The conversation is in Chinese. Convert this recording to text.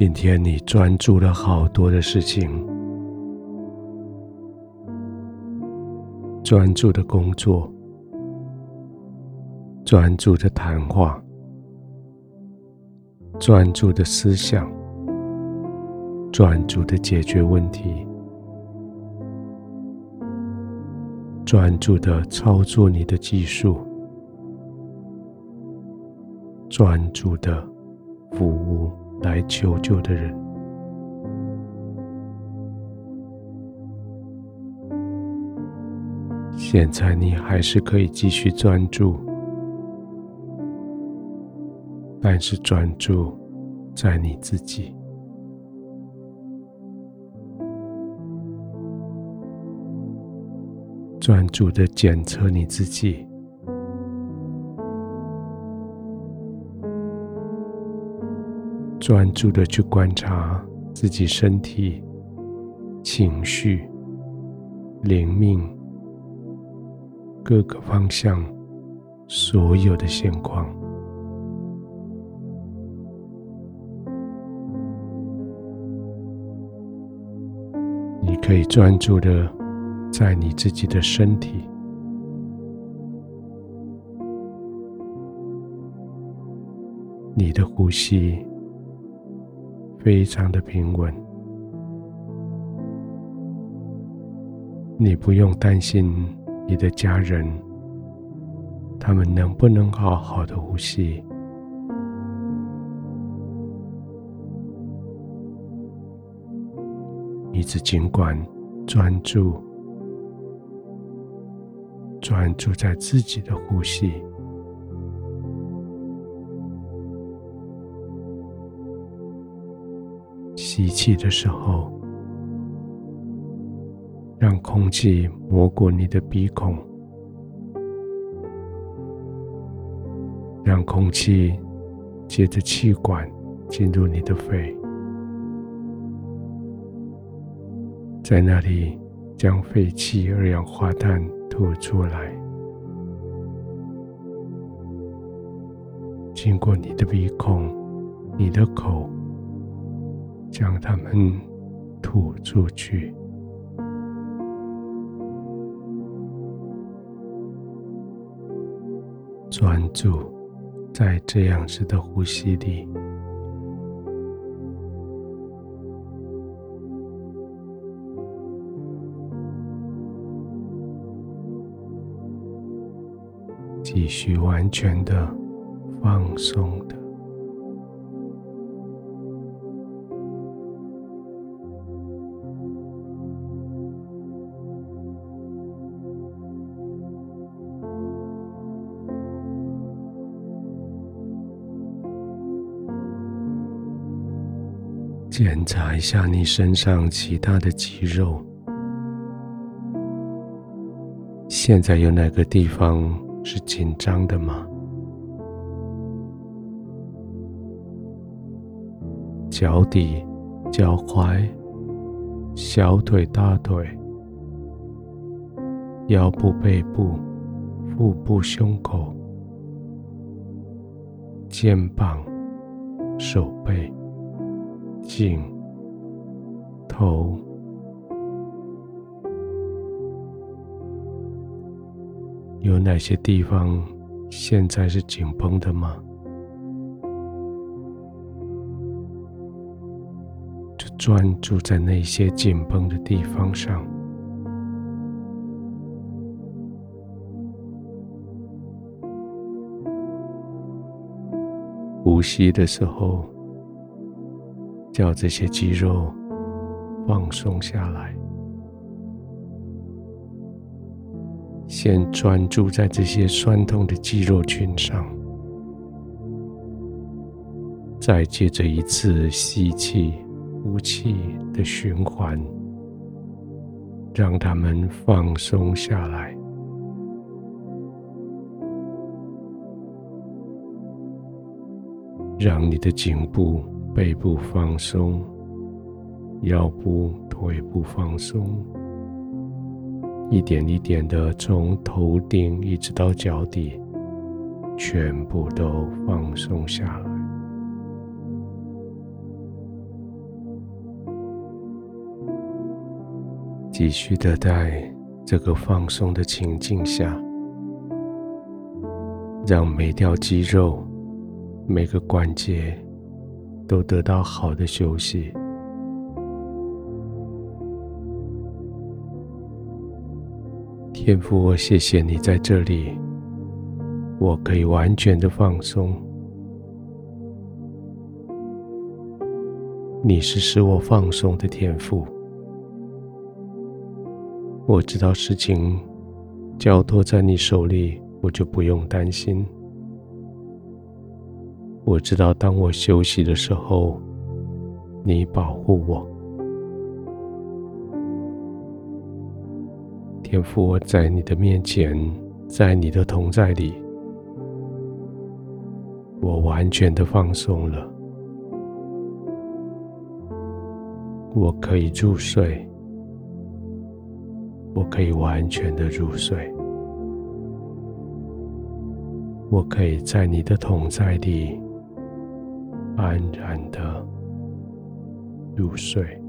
今天你专注了好多的事情，专注的工作，专注的谈话，专注的思想，专注的解决问题，专注的操作你的技术，专注的服务。来求救的人，现在你还是可以继续专注，但是专注在你自己，专注的检测你自己。专注的去观察自己身体、情绪、灵命各个方向所有的现况。你可以专注的在你自己的身体，你的呼吸。非常的平稳，你不用担心你的家人，他们能不能好好的呼吸？你只尽管专注，专注在自己的呼吸。吸气的时候，让空气摸过你的鼻孔，让空气接着气管进入你的肺，在那里将废气二氧化碳吐出来，经过你的鼻孔、你的口。将它们吐出去，专注在这样子的呼吸里，继续完全的放松的。检查一下你身上其他的肌肉，现在有哪个地方是紧张的吗？脚底、脚踝、小腿、大腿、腰部、背部、腹部、胸口、肩膀、手背。颈、头，有哪些地方现在是紧绷的吗？就专注在那些紧绷的地方上。呼吸的时候。叫这些肌肉放松下来，先专注在这些酸痛的肌肉群上，再接着一次吸气、呼气的循环，让它们放松下来，让你的颈部。背部放松腰部腿部放松一点一点的从头顶一直到脚底全部都放松下来。继续的在这个放松的情境下让每条肌肉每个关节都得到好的休息。天父，我谢谢你在这里，我可以完全的放松。你是使我放松的天赋。我知道事情交托在你手里，我就不用担心。我知道当我休息的时候，你保护我。天父，我在你的面前，在你的同在里，我完全的放松了，我可以入睡。我可以完全的入睡，我可以在你的同在里安然的入睡。